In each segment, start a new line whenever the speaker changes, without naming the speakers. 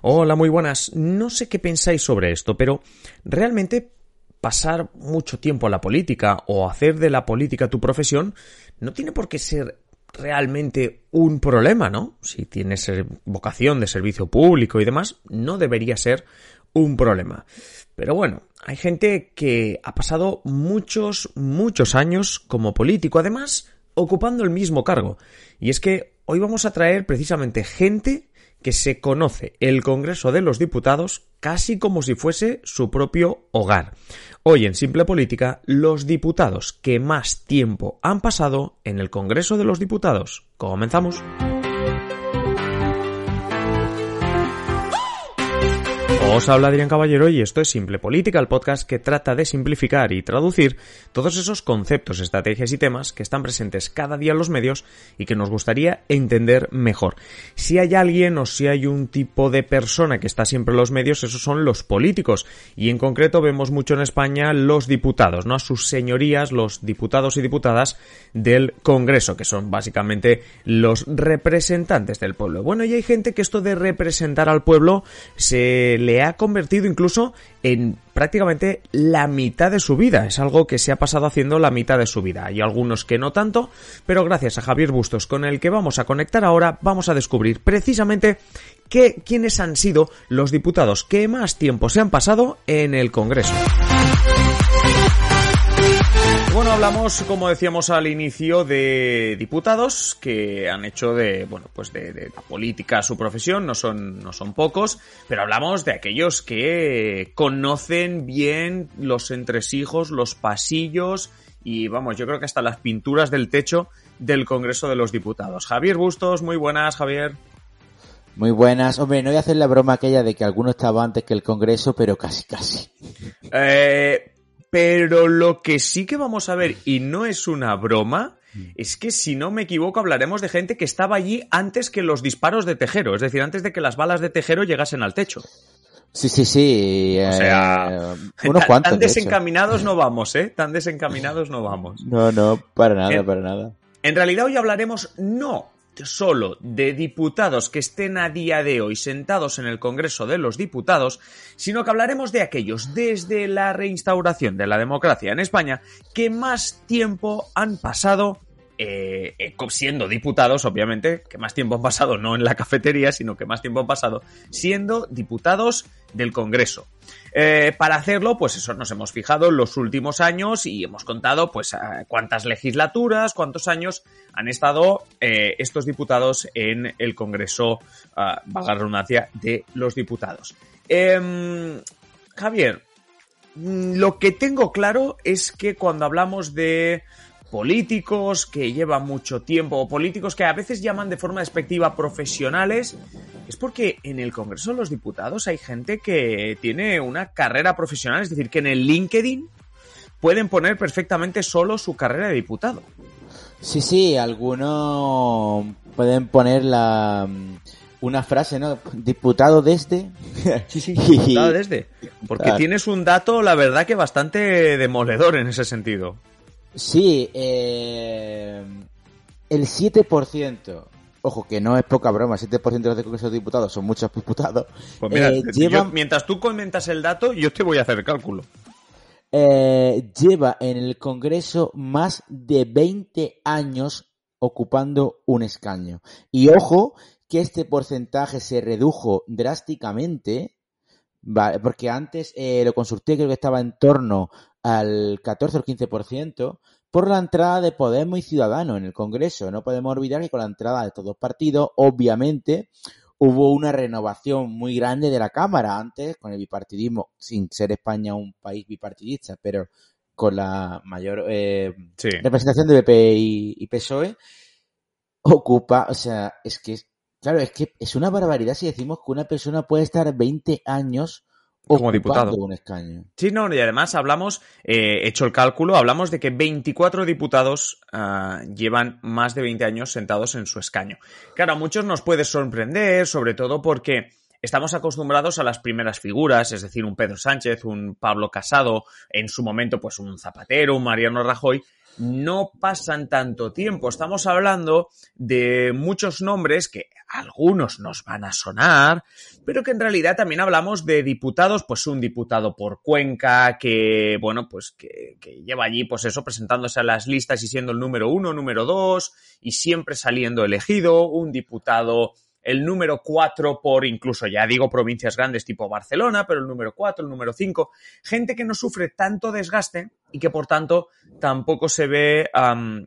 Hola, muy buenas. No sé qué pensáis sobre esto, pero realmente pasar mucho tiempo en la política o hacer de la política tu profesión no tiene por qué ser realmente un problema, ¿no? Si tienes vocación de servicio público y demás, no debería ser un problema. Pero bueno, hay gente que ha pasado muchos, muchos años como político, además ocupando el mismo cargo. Y es que hoy vamos a traer precisamente gente que se conoce el Congreso de los Diputados casi como si fuese su propio hogar. Hoy en Simple Política, los diputados que más tiempo han pasado en el Congreso de los Diputados. Comenzamos. Os habla Adrián Caballero y esto es Simple Política, el podcast que trata de simplificar y traducir todos esos conceptos, estrategias y temas que están presentes cada día en los medios y que nos gustaría entender mejor. Si hay alguien o si hay un tipo de persona que está siempre en los medios, esos son los políticos y en concreto vemos mucho en España los diputados, ¿no? A sus señorías, los diputados y diputadas del Congreso, que son básicamente los representantes del pueblo. Bueno, y hay gente que esto de representar al pueblo se le ha convertido incluso en prácticamente la mitad de su vida. Es algo que se ha pasado haciendo la mitad de su vida. Hay algunos que no tanto, pero gracias a Javier Bustos, con el que vamos a conectar ahora, vamos a descubrir precisamente qué, quiénes han sido los diputados que más tiempo se han pasado en el Congreso. Bueno, hablamos, como decíamos al inicio, de diputados que han hecho de, bueno, pues de, la política su profesión, no son, no son pocos, pero hablamos de aquellos que conocen bien los entresijos, los pasillos y, vamos, yo creo que hasta las pinturas del techo del Congreso de los Diputados. Javier Bustos, muy buenas, Javier.
Muy buenas. Hombre, no voy a hacer la broma aquella de que alguno estaba antes que el Congreso, pero casi, casi.
Eh, pero lo que sí que vamos a ver, y no es una broma, es que si no me equivoco hablaremos de gente que estaba allí antes que los disparos de Tejero, es decir, antes de que las balas de Tejero llegasen al techo.
Sí, sí, sí.
O sea, eh, unos cuantos. Tan desencaminados no vamos, ¿eh? Tan desencaminados no vamos.
No, no, para nada, para nada.
En realidad hoy hablaremos no solo de diputados que estén a día de hoy sentados en el Congreso de los Diputados, sino que hablaremos de aquellos desde la reinstauración de la democracia en España que más tiempo han pasado eh, eh, siendo diputados, obviamente, que más tiempo han pasado no en la cafetería, sino que más tiempo han pasado siendo diputados del Congreso. Eh, para hacerlo, pues eso nos hemos fijado en los últimos años y hemos contado, pues, cuántas legislaturas, cuántos años han estado estos diputados en el Congreso, valga la redundancia, de los diputados. Em, Javier, mm, lo que tengo claro es que cuando hablamos de políticos que llevan mucho tiempo o políticos que a veces llaman de forma despectiva profesionales, es porque en el Congreso de los Diputados hay gente que tiene una carrera profesional, es decir, que en el LinkedIn pueden poner perfectamente solo su carrera de diputado.
Sí, sí, algunos pueden poner la una frase, ¿no? Diputado desde.
Sí, sí, diputado desde. Porque tienes un dato, la verdad, que bastante demoledor en ese sentido.
Sí, eh, el 7%, ojo que no es poca broma, el 7% de los Congreso de Diputados son muchos diputados.
Pues mira, eh, mientras tú comentas el dato, yo te voy a hacer el cálculo.
Eh, lleva en el Congreso más de 20 años ocupando un escaño. Y ojo, que este porcentaje se redujo drásticamente, porque antes eh, lo consulté, creo que estaba en torno al 14 o 15%, por la entrada de Podemos y Ciudadanos en el Congreso. No podemos olvidar que con la entrada de estos dos partidos, obviamente, hubo una renovación muy grande de la Cámara antes, con el bipartidismo, sin ser España un país bipartidista, pero con la mayor eh, representación de BP y, PSOE, ocupa, o sea, es que, claro, es que es una barbaridad si decimos que una persona puede estar 20 años como diputado. Un escaño.
Sí, no, y además hablamos, eh, hecho el cálculo, hablamos de que 24 diputados ah, llevan más de 20 años sentados en su escaño. Claro, a muchos nos puede sorprender, sobre todo porque estamos acostumbrados a las primeras figuras, es decir, un Pedro Sánchez, un Pablo Casado, en su momento, pues un Zapatero, un Mariano Rajoy, no pasan tanto tiempo. Estamos hablando de muchos nombres que algunos nos van a sonar, pero que en realidad también hablamos de diputados, pues un diputado por Cuenca, que, bueno, pues que, que lleva allí, pues eso, presentándose a las listas y siendo el número uno, número dos, y siempre saliendo elegido, un diputado el número 4 por incluso, ya digo, provincias grandes tipo Barcelona, pero el número 4, el número 5, gente que no sufre tanto desgaste y que por tanto tampoco se ve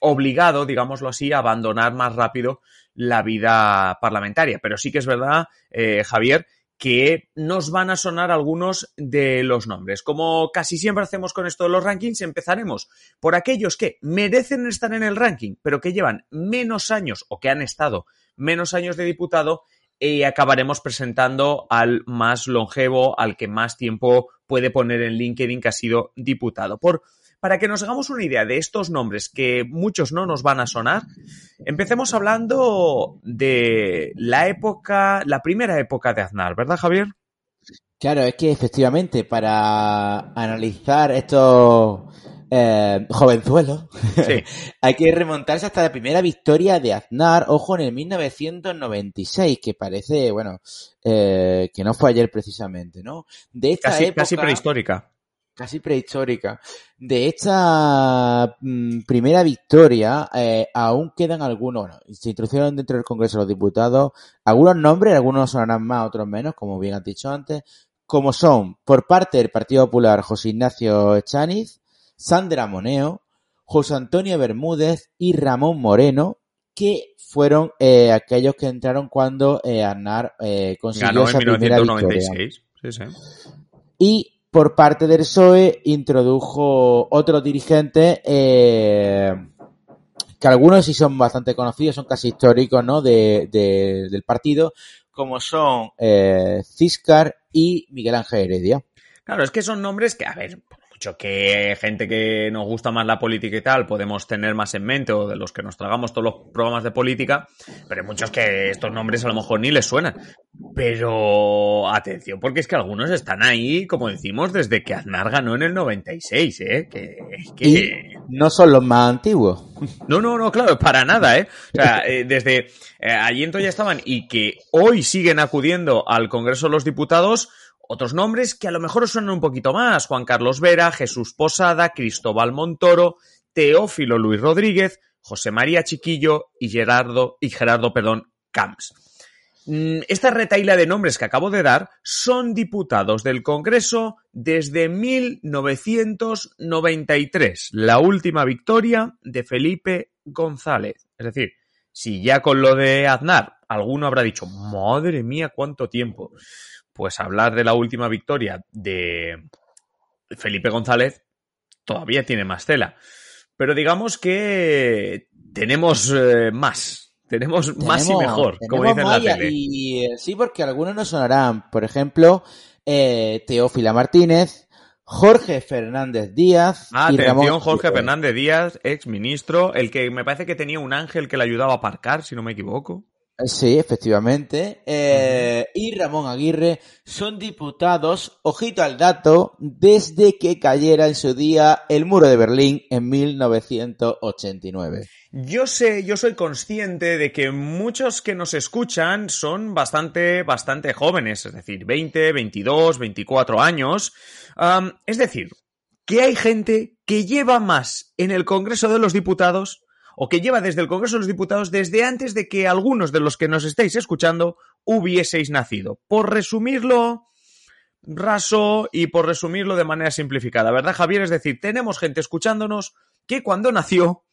obligado, digámoslo así, a abandonar más rápido la vida parlamentaria. Pero sí que es verdad, eh, Javier, que nos van a sonar algunos de los nombres. Como casi siempre hacemos con esto de los rankings, empezaremos por aquellos que merecen estar en el ranking, pero que llevan menos años o que han estado menos años de diputado y acabaremos presentando al más longevo, al que más tiempo puede poner en LinkedIn que ha sido diputado. Por, para que nos hagamos una idea de estos nombres que muchos no nos van a sonar, empecemos hablando de la época, la primera época de Aznar, ¿verdad, Javier?
Claro, es que efectivamente para analizar estos eh, jovenzuelo, hay que remontarse hasta la primera victoria de Aznar, ojo, en el 1996, que parece, bueno, eh, que no fue ayer precisamente, ¿no?
De esta casi, casi prehistórica.
Casi prehistórica. De esta mm, primera victoria, eh, aún quedan algunos, se introdujeron dentro del Congreso de los Diputados algunos nombres, algunos sonarán más, otros menos, como bien has dicho antes, como son, por parte del Partido Popular, José Ignacio Echaniz, Sandra Moneo, José Antonio Bermúdez y Ramón Moreno, que fueron eh, aquellos que entraron cuando eh, Aznar eh, consiguió esa primera victoria. Sí, sí. Y por parte del PSOE introdujo otros dirigentes eh, que algunos sí son bastante conocidos, son casi históricos ¿no? de, del partido, como son Ciscar y Miguel Ángel Heredia.
Claro, es que son nombres que, a ver, que gente que nos gusta más la política y tal podemos tener más en mente o de los que nos tragamos todos los programas de política, pero hay muchos que estos nombres a lo mejor ni les suenan. Pero atención, porque es que algunos están ahí, como decimos, desde que Aznar ganó en el 96, ¿eh? Que,
que... no son los más antiguos.
No, no, no, claro, para nada, ¿eh? O sea, eh, desde eh, allí entonces ya estaban y que hoy siguen acudiendo al Congreso de los Diputados otros nombres que a lo mejor suenan un poquito más, Juan Carlos Vera, Jesús Posada, Cristóbal Montoro, Teófilo Luis Rodríguez, José María Chiquillo y Gerardo, y Gerardo, perdón, Camps. Mm, esta retaila de nombres que acabo de dar son diputados del Congreso desde 1993, la última victoria de Felipe González. Es decir, si ya con lo de Aznar alguno habrá dicho, madre mía, cuánto tiempo pues hablar de la última victoria de Felipe González todavía tiene más tela. Pero digamos que tenemos eh, más. Tenemos, más y mejor, como dicen la tele.
Y, eh, sí, porque algunos no sonarán. Por ejemplo, eh, Teófila Martínez, Jorge Fernández Díaz.
Ah, atención, Jorge Fernández Díaz, ex ministro, el que me parece que tenía un ángel que le ayudaba a aparcar, si no me equivoco.
Sí, efectivamente. Eh, y Ramón Aguirre son diputados, ojito al dato, desde que cayera en su día el muro de Berlín en 1989.
Yo sé, yo soy consciente de que muchos que nos escuchan son bastante, bastante jóvenes, es decir, 20, 22, 24 años. es decir, que hay gente que lleva más en el Congreso de los Diputados o que lleva desde el Congreso de los Diputados desde antes de que algunos de los que nos estáis escuchando hubieseis nacido. Por resumirlo raso y por resumirlo de manera simplificada, ¿verdad, Javier? Es decir, tenemos gente escuchándonos que cuando nació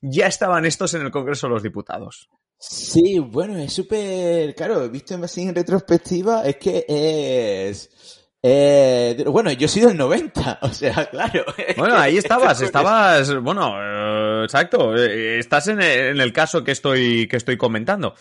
ya estaban estos en el Congreso de los Diputados.
Sí, bueno, es súper, claro, visto así en retrospectiva, es que es... Eh, bueno, yo he sido el 90, o sea, claro.
Bueno, ahí estabas, estabas, bueno, eh, exacto, eh, estás en el, caso que estoy, que estoy comentando.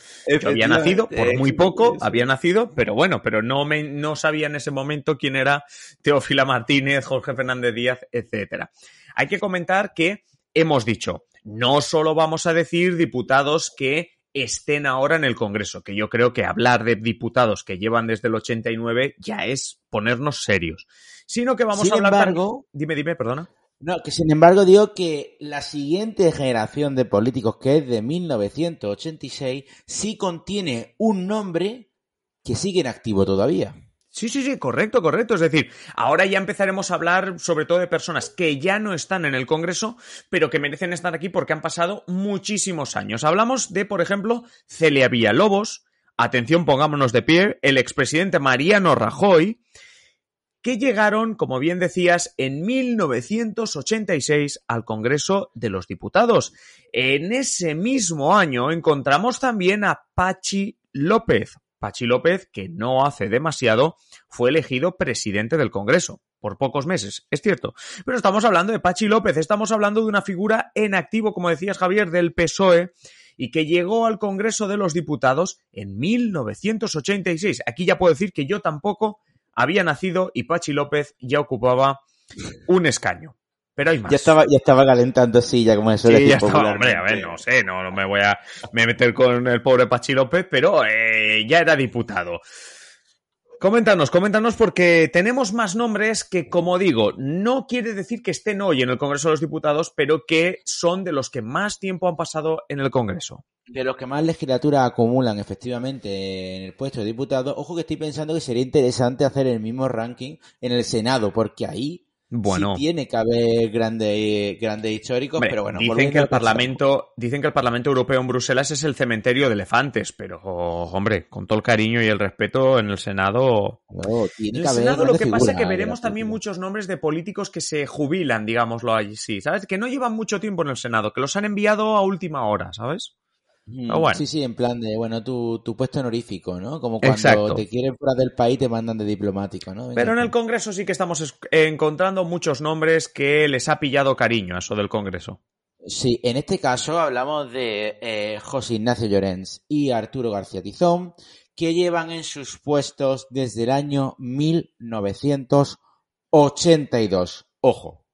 había nacido, por muy poco, había nacido, pero bueno, pero no me, no sabía en ese momento quién era Teófila Martínez, Jorge Fernández Díaz, etcétera. Hay que comentar que hemos dicho, no solo vamos a decir diputados que estén ahora en el Congreso, que yo creo que hablar de diputados que llevan desde el 89 ya es ponernos serios, sino que vamos a hablar...
Embargo,
Dime, dime, perdona.
No, que sin embargo digo que la siguiente generación de políticos, que es de 1986, sí contiene un nombre que sigue en activo todavía.
Sí, sí, sí, correcto, correcto. Es decir, ahora ya empezaremos a hablar sobre todo de personas que ya no están en el Congreso, pero que merecen estar aquí porque han pasado muchísimos años. Hablamos de, por ejemplo, Celia Villalobos, atención, pongámonos de pie, el expresidente Mariano Rajoy, que llegaron, como bien decías, en 1986 al Congreso de los Diputados. En ese mismo año encontramos también a Pachi López, Pachi López, que no hace demasiado, fue elegido presidente del Congreso por pocos meses, es cierto. Pero estamos hablando de Pachi López, estamos hablando de una figura en activo, como decías Javier, del PSOE y que llegó al Congreso de los Diputados en 1986. Aquí ya puedo decir que yo tampoco había nacido y Pachi López ya ocupaba un escaño. Pero hay más.
Ya estaba, ya estaba calentando silla, como eso
sí, ya estaba, hombre, a ver, no sé, no, no me voy a meter con el pobre Pachi López, pero eh, ya era diputado. Coméntanos, coméntanos porque tenemos más nombres que, como digo, no quiere decir que estén hoy en el Congreso de los Diputados, pero que son de los que más tiempo han pasado en el Congreso.
De los que más legislatura acumulan efectivamente en el puesto de diputado, ojo que estoy pensando que sería interesante hacer el mismo ranking en el Senado, porque ahí bueno, tiene que haber grandes grande históricos, pero bueno.
Dicen que el Parlamento, dicen que el Parlamento Europeo en Bruselas es el cementerio de elefantes, pero hombre, con todo el cariño y el respeto en el Senado.
tiene
en el Senado lo que pasa es que veremos también muchos nombres de políticos que se jubilan, digámoslo así, ¿sabes? Que no llevan mucho tiempo en el Senado, que los han enviado a última hora, ¿sabes?
Sí, sí, en plan de, bueno, tu, tu puesto honorífico, ¿no? Como cuando te quieren fuera del país te mandan de diplomático, ¿no?
Pero en el Congreso sí que estamos encontrando muchos nombres que les ha pillado cariño a eso del Congreso.
Sí, en este caso hablamos de eh, José Ignacio Llorens y Arturo García Tizón, que llevan en sus puestos desde el año 1982. Ojo.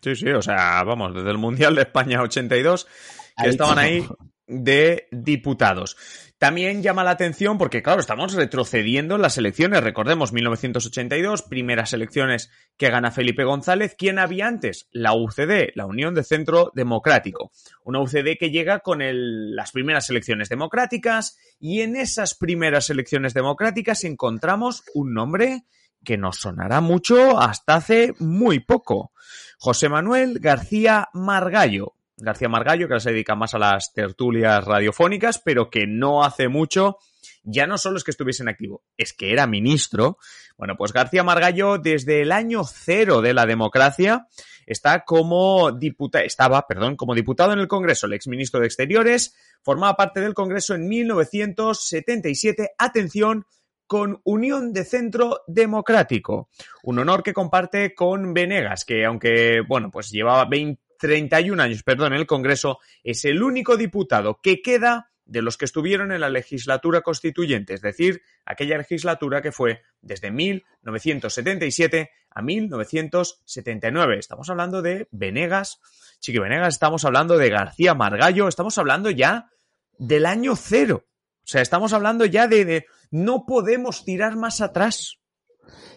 Sí, sí, o sea, vamos, desde el Mundial de España 82 que estaban ahí de diputados. También llama la atención porque, claro, estamos retrocediendo en las elecciones. Recordemos, 1982, primeras elecciones que gana Felipe González. ¿Quién había antes? La UCD, la Unión de Centro Democrático. Una UCD que llega con las primeras elecciones democráticas y en esas primeras elecciones democráticas encontramos un nombre que nos sonará mucho hasta hace muy poco. José Manuel García Margallo, García Margallo, que ahora se dedica más a las tertulias radiofónicas, pero que no hace mucho, ya no solo es que estuviese en activo, es que era ministro. Bueno, pues García Margallo, desde el año cero de la democracia, está como diputado, estaba, perdón, como diputado en el Congreso, el exministro de Exteriores, formaba parte del Congreso en 1977. Atención, con Unión de Centro Democrático. Un honor que comparte con Venegas, que aunque, bueno, pues llevaba 20 31 años, perdón, en el Congreso, es el único diputado que queda de los que estuvieron en la legislatura constituyente, es decir, aquella legislatura que fue desde 1977 a 1979. Estamos hablando de Venegas, Chiqui Venegas, estamos hablando de García Margallo, estamos hablando ya del año cero. O sea, estamos hablando ya de, no podemos tirar más atrás.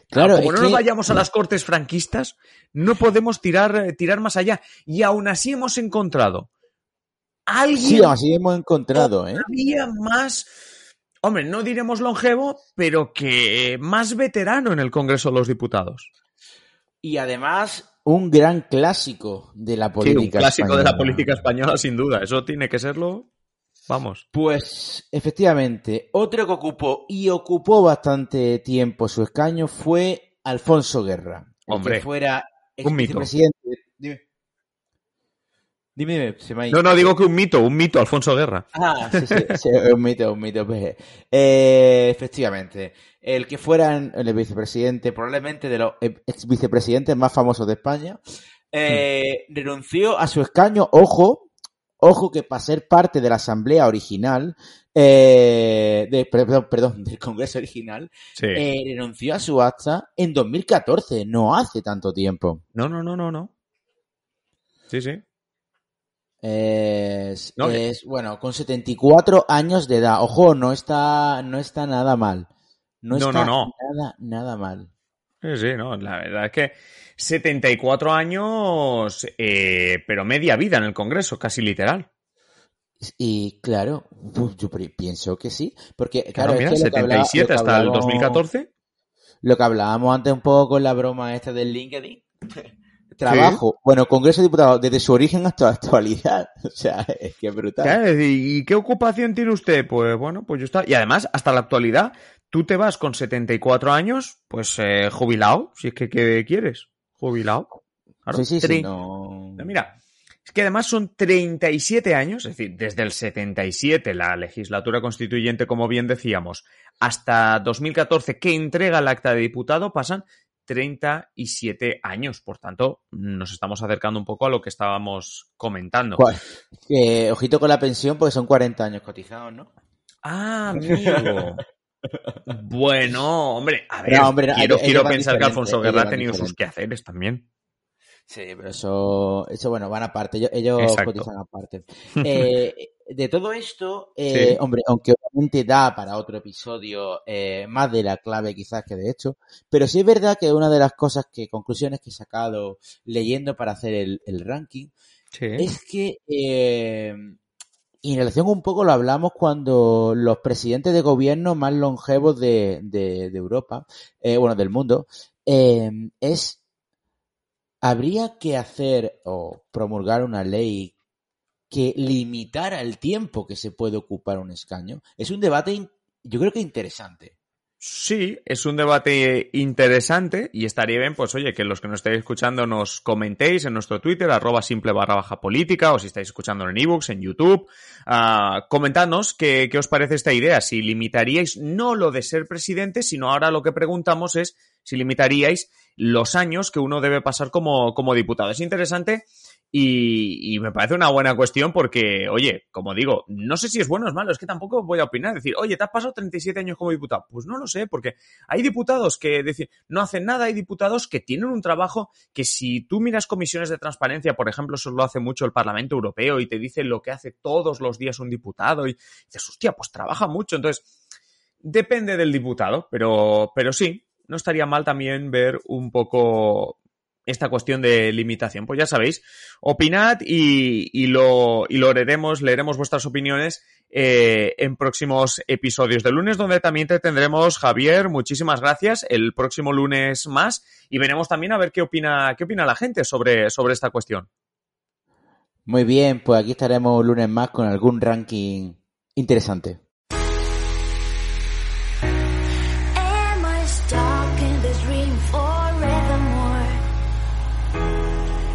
Claro, como no nos vayamos a las cortes franquistas, no podemos tirar, eh, tirar más allá. Y aún así hemos encontrado alguien.
Sí, así hemos encontrado, ¿eh?
Había más. Hombre, no diremos longevo, pero que más veterano en el Congreso de los Diputados.
Y además, un gran clásico de la política
sí, un clásico
española.
de la política española, sin duda. Eso tiene que serlo. Vamos.
Pues efectivamente, otro que ocupó y ocupó bastante tiempo su escaño fue Alfonso Guerra. el
Hombre,
que fuera
un mito.
vicepresidente. Dime. Dime, dime, se me ha ido.
No, no, digo que un mito, un mito, Alfonso Guerra.
Ah, sí, sí, sí, es un mito, un mito. pues. Eh, efectivamente, el que fuera el vicepresidente, probablemente de los ex vicepresidentes más famosos de España, eh, renunció a su escaño, ojo, ojo que para ser parte de la asamblea original, eh, de, perdón, perdón, del Congreso original,
Sí.
eh, renunció a su acta en 2014, no hace tanto tiempo.
No, no, no, no, no. Sí, sí.
Es,
No,
es, bueno, con 74 años de edad. Ojo, no está, no está nada mal. No
No,
está
no, no.
nada, nada mal.
Sí, sí, no. La verdad es que 74 años, eh, pero media vida en el Congreso, casi literal.
Y claro, yo pienso que sí, porque
Claro,
claro, es
mira,
que lo que hablaba-
77
lo que
hasta el
hablábamos-
2014.
Lo que hablábamos antes un poco con la broma esta del LinkedIn. Trabajo, bueno, Congreso de Diputados, desde su origen hasta la actualidad. O sea, es que es brutal.
¿Y qué ocupación tiene usted? Pues bueno, pues yo está. Y además, hasta la actualidad, tú te vas con 74 años, pues eh, jubilado, si es que ¿qué quieres. Jubilado. Claro,
sí, sí, sí, no...
Mira, es que además son 37 años, es decir, desde el 77, la legislatura constituyente, como bien decíamos, hasta 2014, que entrega el acta de diputado, pasan 37 años. Por tanto, nos estamos acercando un poco a lo que estábamos comentando.
Eh, ojito con la pensión porque son 40 años cotizados, ¿no?
Ah, amigo. Bueno, hombre, a ver,
No, hombre,
quiero, pensar que Alfonso Guerra ha tenido sus quehaceres también.
Sí, pero eso, eso bueno, van aparte, ellos, cotizan aparte. Eh, de todo esto, eh,
Sí.
hombre, aunque obviamente da para otro episodio eh, más de la clave quizás que de hecho, pero sí es verdad que una de las cosas que, conclusiones que he sacado leyendo para hacer el, el ranking,
Sí.
es que eh, y en relación un poco lo hablamos cuando los presidentes de gobierno más longevos de, Europa, eh, bueno, del mundo, eh, es habría que hacer o promulgar una ley que limitara el tiempo que se puede ocupar un escaño. Es un debate, yo creo que interesante.
Sí, es un debate interesante y estaría bien, pues oye, que los que nos estáis escuchando nos comentéis en nuestro Twitter, arroba simple barra baja política, o si estáis escuchando en ebooks, en YouTube, ah, comentadnos qué, qué os parece esta idea, si limitaríais no lo de ser presidente, sino ahora lo que preguntamos es si limitaríais los años que uno debe pasar como, como diputado. Es interesante y, me parece una buena cuestión porque, oye, como digo, no sé si es bueno o es malo, es que tampoco voy a opinar. Decir, oye, te has pasado 37 años como diputado. Pues no lo sé, porque hay diputados que decir, no hacen nada, hay diputados que tienen un trabajo que si tú miras comisiones de transparencia, por ejemplo, eso lo hace mucho el Parlamento Europeo y te dice lo que hace todos los días un diputado y dices, hostia, pues trabaja mucho. Entonces, depende del diputado, pero, pero sí, no estaría mal también ver un poco esta cuestión de limitación. Pues ya sabéis, opinad y, y lo, y lo leeremos, leeremos vuestras opiniones eh, en próximos episodios de lunes, donde también te tendremos, Javier, muchísimas gracias, el próximo lunes más, y veremos también a ver qué opina, qué opina la gente sobre, sobre esta cuestión.
Muy bien, pues aquí estaremos un lunes más con algún ranking interesante.